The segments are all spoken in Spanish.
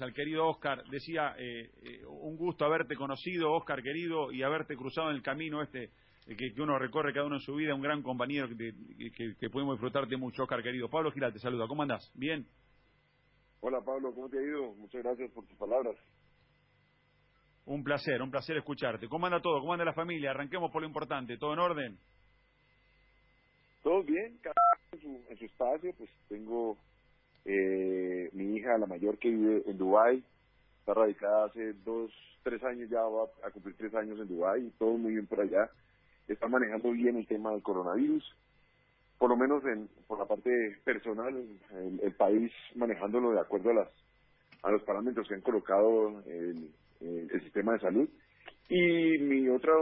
al querido Oscar. Decía, eh, eh, un gusto haberte conocido, Oscar querido, y haberte cruzado en el camino este eh, que, uno recorre cada uno en su vida, un gran compañero que, que, podemos disfrutarte mucho, Oscar querido. Pablo Giral te saluda, ¿cómo andás? ¿Bien? Hola Pablo, ¿cómo te ha ido? Muchas gracias por tus palabras. Un placer, un placer escucharte. ¿Cómo anda todo? ¿Cómo anda la familia? Arranquemos por lo importante. ¿Todo en orden? Todo bien, cada en su, en su espacio. Pues tengo eh, mi hija, la mayor, que vive en Dubái. Está radicada hace dos, tres años ya, va a cumplir tres años en Dubái todo muy bien por allá. Está manejando bien el tema del coronavirus. Por lo menos en, por la parte personal, el, el país manejándolo de acuerdo a las a los parámetros que han colocado el, el sistema de salud. Y mi otra,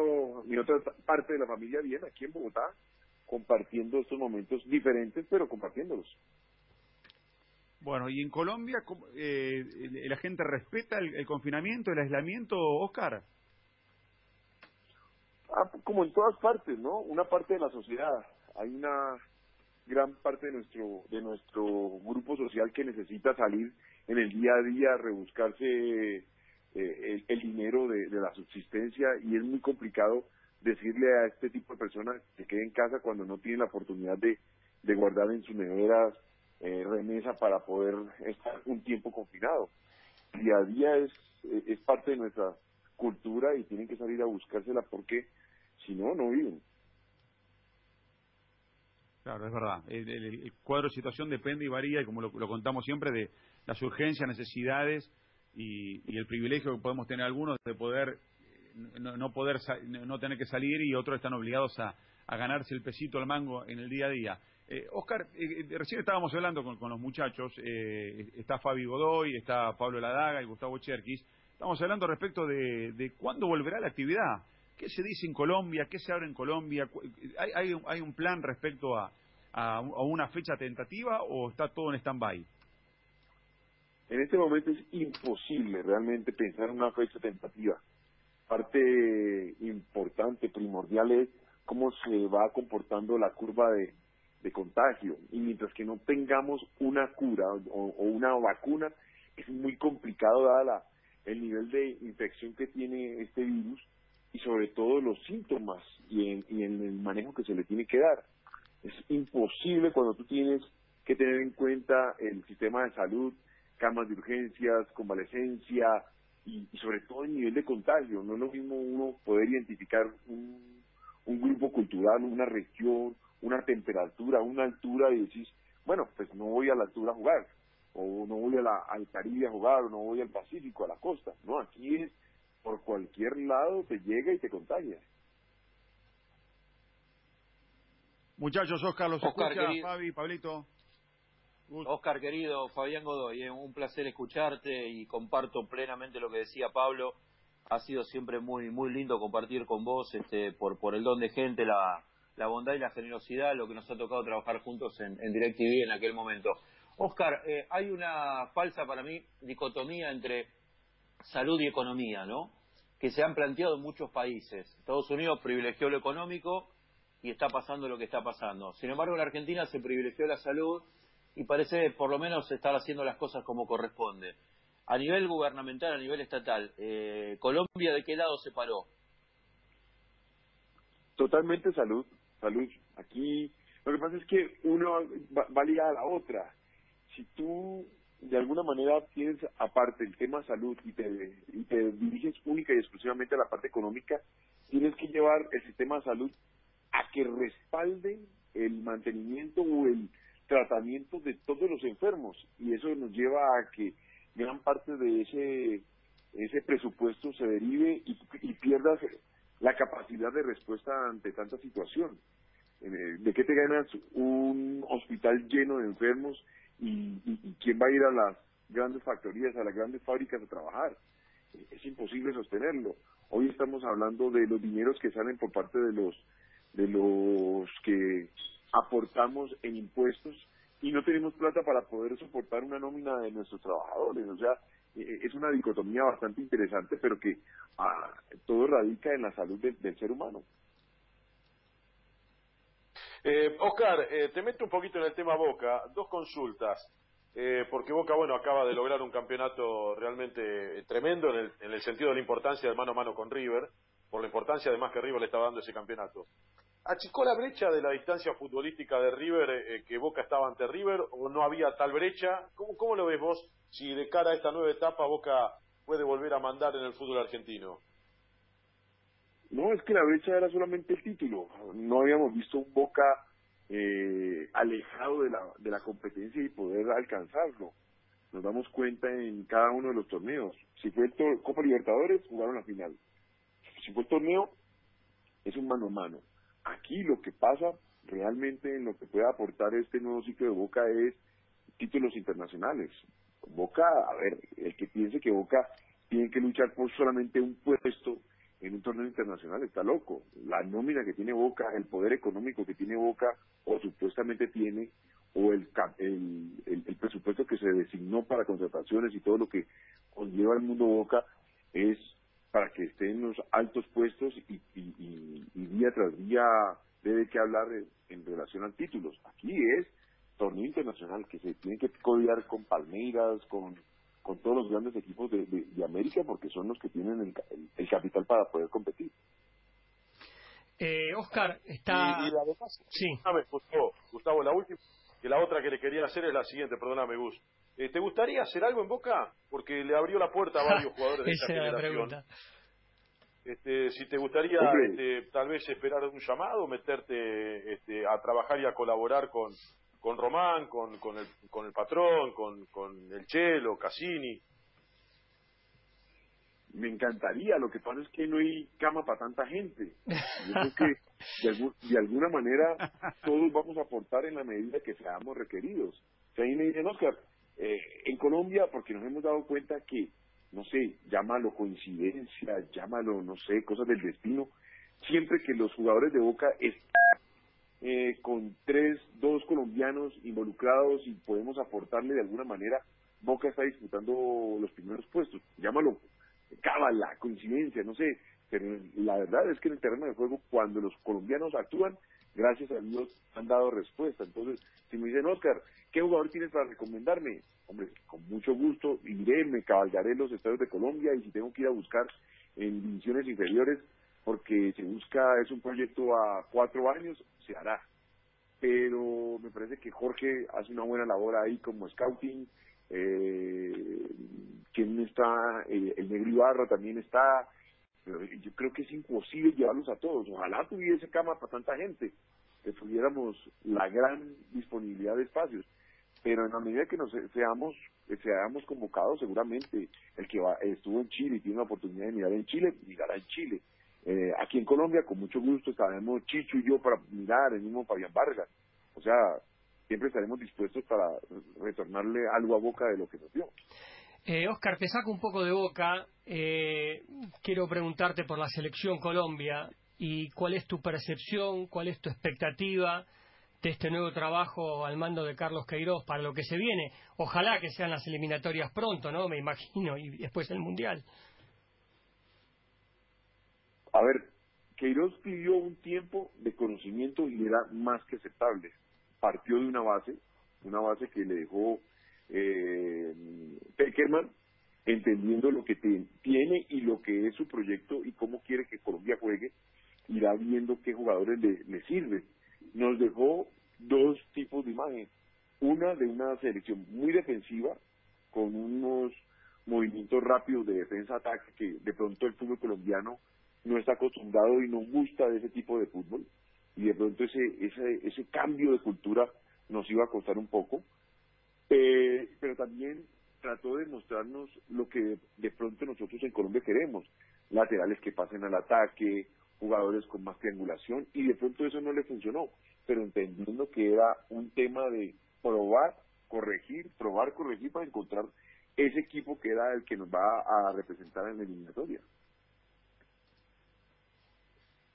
mi otra parte de la familia viene aquí en Bogotá, compartiendo estos momentos diferentes, pero compartiéndolos. Bueno, ¿y en Colombia eh, la gente respeta el, confinamiento, el aislamiento, Oscar? Ah, como en todas partes, ¿no? Una parte de la sociedad. Hay una gran parte de nuestro de nuestro grupo social que necesita salir en el día a día, rebuscarse eh, el, dinero de, la subsistencia y es muy complicado decirle a este tipo de personas que quede en casa cuando no tienen la oportunidad de, de guardar en sus neveras eh, remesa para poder estar un tiempo confinado. Día a día es, es parte de nuestra cultura y tienen que salir a buscársela porque si no, no viven. Claro, es verdad. El, cuadro de situación depende y varía, y como lo, lo contamos siempre, de las urgencias, necesidades y, el privilegio que podemos tener algunos de poder no, poder no tener que salir y otros están obligados a, ganarse el pesito al mango en el día a día. Eh, Oscar, eh, eh, recién estábamos hablando con, los muchachos, eh, está Fabi Godoy, está Pablo Ladaga y Gustavo Cherkis, estamos hablando respecto de, cuándo volverá la actividad. ¿Qué se dice en Colombia? ¿Qué se abre en Colombia? ¿Hay, hay, hay un plan respecto a, a, a una fecha tentativa o está todo en stand-by? En este momento es imposible realmente pensar en una fecha tentativa. Parte importante, primordial es cómo se va comportando la curva de, contagio. Y mientras que no tengamos una cura o, una vacuna, es muy complicado dada el nivel de infección que tiene este virus y sobre todo los síntomas y en, el manejo que se le tiene que dar. Es imposible cuando tú tienes que tener en cuenta el sistema de salud, camas de urgencias, convalecencia y, sobre todo el nivel de contagio. No es lo mismo uno poder identificar un grupo cultural, una región, una temperatura, una altura y decir, bueno, pues no voy a la altura a jugar, o no voy a la, al Caribe a jugar, o no voy al Pacífico, a la costa. No, aquí es por cualquier lado te llega y te contagia. Muchachos, Oscar, los Oscar, escucha, Fabi, Pablito. Oscar, querido, Fabián Godoy, eh, un placer escucharte y comparto plenamente lo que decía Pablo. Ha sido siempre muy muy lindo compartir con vos este, por, por el don de gente, la, la bondad y la generosidad, lo que nos ha tocado trabajar juntos en, en DirecTV en aquel momento. Oscar, eh, hay una falsa para mí dicotomía entre salud y economía, ¿no? Que se han planteado en muchos países. Estados Unidos privilegió lo económico y está pasando lo que está pasando. Sin embargo, en Argentina se privilegió la salud y parece por lo menos estar haciendo las cosas como corresponde. A nivel gubernamental, a nivel estatal, eh, ¿Colombia de qué lado se paró? Totalmente salud, salud. Aquí lo que pasa es que uno va, va a la otra. Si tú de alguna manera tienes aparte el tema salud y te, y te diriges única y exclusivamente a la parte económica, tienes que llevar el sistema de salud a que respalde el mantenimiento o el tratamiento de todos los enfermos y eso nos lleva a que gran parte de ese ese presupuesto se derive y, y pierdas la capacidad de respuesta ante tanta situación. Eh, ¿De qué te ganas un hospital lleno de enfermos y, quién va a ir a las grandes factorías, a las grandes fábricas a trabajar? Es imposible sostenerlo. Hoy estamos hablando de los dineros que salen por parte de los de los que aportamos en impuestos y no tenemos plata para poder soportar una nómina de nuestros trabajadores. O sea, e, e, es una dicotomía bastante interesante, pero que ah, todo radica en la salud del ser humano. Eh, Oscar, eh, te meto un poquito en el tema Boca. Dos consultas. eh, porque Boca, bueno, acaba de lograr un campeonato realmente tremendo en el, en el sentido de la importancia del mano a mano con River, por la importancia además que River le estaba dando ese campeonato. ¿Achicó la brecha de la distancia futbolística de River eh, que Boca estaba ante River o no había tal brecha? ¿Cómo, ¿Cómo lo ves vos si de cara a esta nueva etapa Boca puede volver a mandar en el fútbol argentino? Es que la brecha era solamente el título. No habíamos visto un Boca eh, alejado de la, de la competencia y poder alcanzarlo. Nos damos cuenta en cada uno de los torneos. Si fue el Copa Libertadores, jugaron la final. Si fue el torneo, es un mano a mano. Aquí lo que pasa realmente en lo que puede aportar este nuevo ciclo de Boca es títulos internacionales. Boca, a ver, el que piense que Boca tiene que luchar por solamente un puesto en un torneo internacional está loco. La nómina que tiene Boca, el poder económico que tiene Boca, o supuestamente tiene, o el, el, el, presupuesto que se designó para contrataciones y todo lo que conlleva el mundo Boca, es para que esté en los altos puestos y, día tras día debe que hablar en, relación a títulos. Aquí es torneo internacional que se tiene que codiar con Palmeiras, con con todos los grandes equipos de, de, América porque son los que tienen el, el, capital para poder competir. Eh, Oscar, está... Y, y sí. Gustavo, Gustavo, la última, que la otra que le quería hacer es la siguiente, perdóname Gus. Eh, ¿Te gustaría hacer algo en Boca? Porque le abrió la puerta a varios jugadores de esta generación. Este, si te gustaría este, tal vez esperar un llamado, meterte este, a trabajar y a colaborar con, con Román, con, con, el, con el patrón, con, con el Chelo, Cassini. Me encantaría, lo que pasa es que no hay cama para tanta gente. Yo creo que de, alguna manera todos vamos a aportar en la medida que seamos requeridos. O sea, ahí me dicen, Oscar, eh, en Colombia, porque nos hemos dado cuenta que, no sé, llámalo coincidencia, llámalo, no sé, cosas del destino, siempre que los jugadores de Boca están eh, con tres, dos colombianos involucrados y podemos aportarle de alguna manera, Boca está disputando los primeros puestos. Llámalo cábala, coincidencia, no sé, pero la verdad es que en el terreno de juego, cuando los colombianos actúan, gracias a Dios han dado respuesta. Entonces, si me dicen, Oscar, ¿qué jugador tienes para recomendarme? Hombre, con mucho gusto iré, me cabalgaré los estados de Colombia y si tengo que ir a buscar en divisiones inferiores, porque se busca, es un proyecto a cuatro años, se hará. Pero me parece que Jorge hace una buena labor ahí como scouting. Eh, quien está, el, el Negro Ibarra también está. Pero yo creo que es imposible llevarlos a todos. Ojalá tuviese cama para tanta gente, que tuviéramos la gran disponibilidad de espacios. Pero en la medida que nos seamos, seamos convocados, seguramente el que va, estuvo en Chile y tiene la oportunidad de mirar en Chile, mirará en Chile eh, aquí en Colombia, con mucho gusto, estaremos Chicho y yo para mirar, el mismo Fabián Vargas. O sea, siempre estaremos dispuestos para retornarle algo a Boca de lo que nos dio. Eh, Oscar, te saco un poco de boca. Eh, quiero preguntarte por la selección Colombia y cuál es tu percepción, cuál es tu expectativa de este nuevo trabajo al mando de Carlos Queiroz para lo que se viene. Ojalá que sean las eliminatorias pronto, ¿no? Me imagino, y después el Mundial. A ver, Queiroz pidió un tiempo de conocimiento y era más que aceptable. Partió de una base, una base que le dejó eh, entendiendo lo que tiene y lo que es su proyecto y cómo quiere que Colombia juegue, irá viendo qué jugadores le, le sirven. Nos dejó dos tipos de imagen. Una de una selección muy defensiva, con unos movimientos rápidos de defensa-ataque que de pronto el fútbol colombiano no está acostumbrado y no gusta de ese tipo de fútbol y de pronto ese ese ese cambio de cultura nos iba a costar un poco. Eh, pero también trató de mostrarnos lo que de pronto nosotros en Colombia queremos laterales que pasen al ataque jugadores con más triangulación y de pronto eso no le funcionó pero entendiendo que era un tema de probar corregir probar corregir para encontrar ese equipo que era el que nos va a representar en la eliminatoria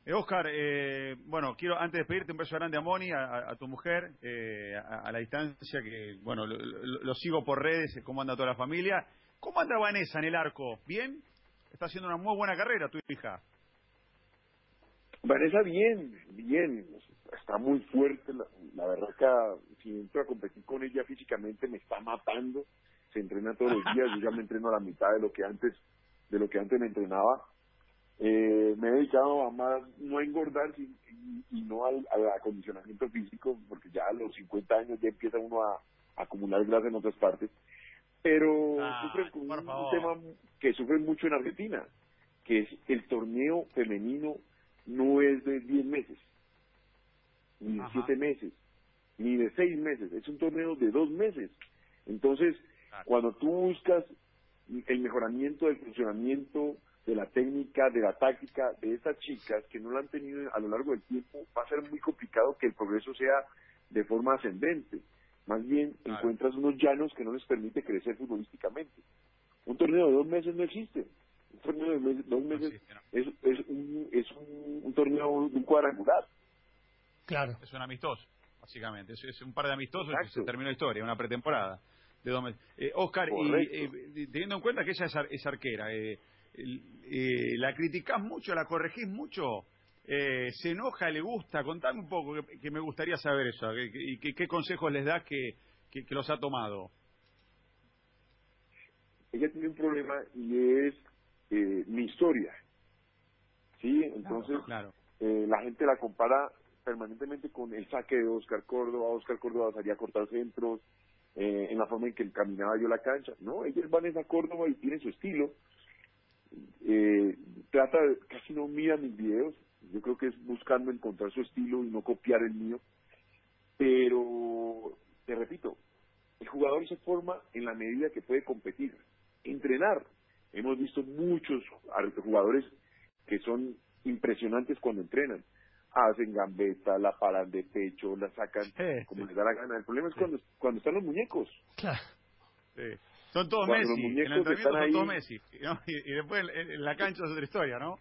eh, Oscar, eh, bueno, quiero antes de despedirte un beso grande a Moni, a, tu mujer, eh, a, la distancia, que bueno, lo, sigo por redes, cómo anda toda la familia. ¿Cómo anda Vanessa en el arco? ¿Bien? Está haciendo una muy buena carrera tu hija. Vanessa bien, bien. está muy fuerte, la, verdad que si entro a competir con ella físicamente me está matando, se entrena todos los días, yo ya me entreno a la mitad de lo que antes, de lo que antes me entrenaba. Eh, me he dedicado a más, no a engordar y, no al, acondicionamiento físico, porque ya a los 50 años ya empieza uno a, acumular grasa en otras partes, pero ah, sufren con un, tema que sufren mucho en Argentina, que es el torneo femenino no es de 10 meses, ni de 7 meses, ni de 6 meses, es un torneo de 2 meses. Entonces, cuando tú buscas el mejoramiento del funcionamiento, de la técnica, de la táctica de estas chicas que no lo han tenido a lo largo del tiempo, va a ser muy complicado que el progreso sea de forma ascendente. Más bien encuentras unos llanos que no les permite crecer futbolísticamente. Un torneo de dos meses no existe. Un torneo de dos meses es, es, un, es un, torneo de un cuadrangular. Claro. Es un amistoso, básicamente. Es, un par de amistosos y se terminó la historia, una pretemporada de dos meses. Eh, Oscar, y, eh, teniendo en cuenta que ella es, es arquera, eh, eh, ¿la criticás mucho, la corregís mucho? Eh, ¿Se enoja, le gusta? Contame un poco, que, me gustaría saber eso. ¿Y qué, consejos les das que, que, los ha tomado? Ella tiene un problema y es eh, mi historia. ¿Sí? Entonces, Eh, la gente la compara permanentemente con el saque de Oscar Córdoba. Oscar Córdoba salía a cortar centros, eh, en la forma en que caminaba yo la cancha. No, ella es Vanessa Córdoba y tiene su estilo. Casi no mira mis videos, yo creo que es buscando encontrar su estilo y no copiar el mío. Pero, te repito, el jugador se forma en la medida que puede competir. Entrenar. Hemos visto muchos jugadores que son impresionantes cuando entrenan. Hacen gambeta, la paran de pecho, la sacan como les da la gana. El problema es cuando, cuando están los muñecos. Claro. Son todos Messi. En el entrenamiento son todos Messi. Y, después en la cancha es otra historia, ¿no?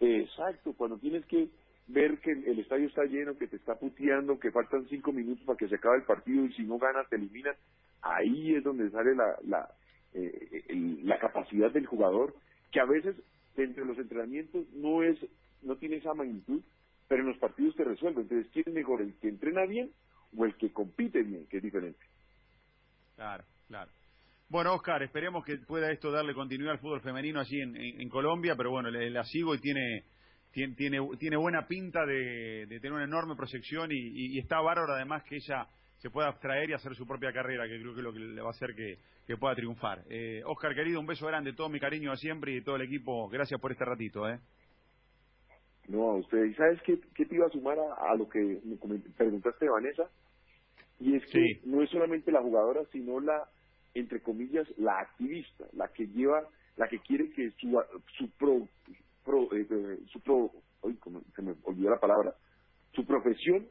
Exacto, cuando tienes que ver que el estadio está lleno, que te está puteando, que faltan cinco minutos para que se acabe el partido y si no ganas te eliminan, ahí es donde sale la, la, eh, la capacidad del jugador, que a veces entre los entrenamientos no es no tiene esa magnitud, pero en los partidos te resuelve. Entonces, ¿quién es mejor, el que entrena bien o el que compite bien, que es diferente? Claro, claro. Bueno, Oscar, esperemos que pueda esto darle continuidad al fútbol femenino allí en, Colombia, pero bueno, la sigo y tiene, tiene, tiene buena pinta de, tener una enorme proyección y, está bárbaro además que ella se pueda abstraer y hacer su propia carrera, que creo que es lo que le va a hacer que, pueda triunfar. Eh, Oscar, querido, un beso grande, todo mi cariño a siempre y todo el equipo, gracias por este ratito. ¿eh? No, a usted. ¿Y sabes qué, qué te iba a sumar a, lo que me preguntaste, Vanessa? Y es que no es solamente la jugadora, sino la entre comillas, la activista, la que lleva, la que quiere que su, su pro, pro, eh, eh, su pro, se me olvidó la palabra, su profesión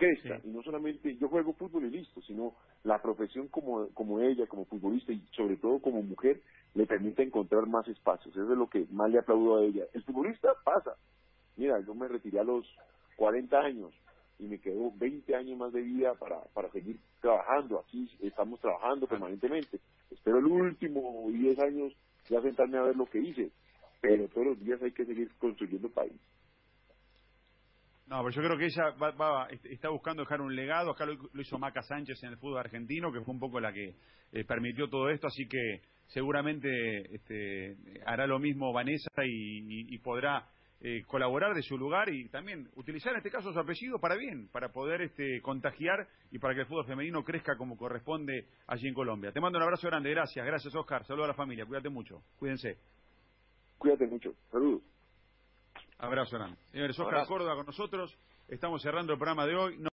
crezca. Y no solamente yo juego fútbol y listo, sino la profesión como, como ella, como futbolista y sobre todo como mujer, le permite encontrar más espacios. Eso es lo que más le aplaudo a ella. El futbolista pasa. Mira, yo me retiré a los 40 años y me quedo 20 años más de vida para, para seguir trabajando. Aquí estamos trabajando permanentemente. Espero el último 10 años ya sentarme a ver lo que hice, pero todos los días hay que seguir construyendo país. No, pero yo creo que ella va, está buscando dejar un legado. Acá lo, hizo Maca Sánchez en el fútbol argentino, que fue un poco la que eh, permitió todo esto. Así que seguramente este, hará lo mismo Vanessa y podrá eh, colaborar de su lugar y también utilizar en este caso su apellido para bien, para poder este, contagiar y para que el fútbol femenino crezca como corresponde allí en Colombia. Te mando un abrazo grande, gracias, gracias Oscar, saludos a la familia, cuídate mucho, cuídense. Cuídate mucho, saludos. Abrazo grande. Señores, Oscar Córdoba con nosotros, estamos cerrando el programa de hoy.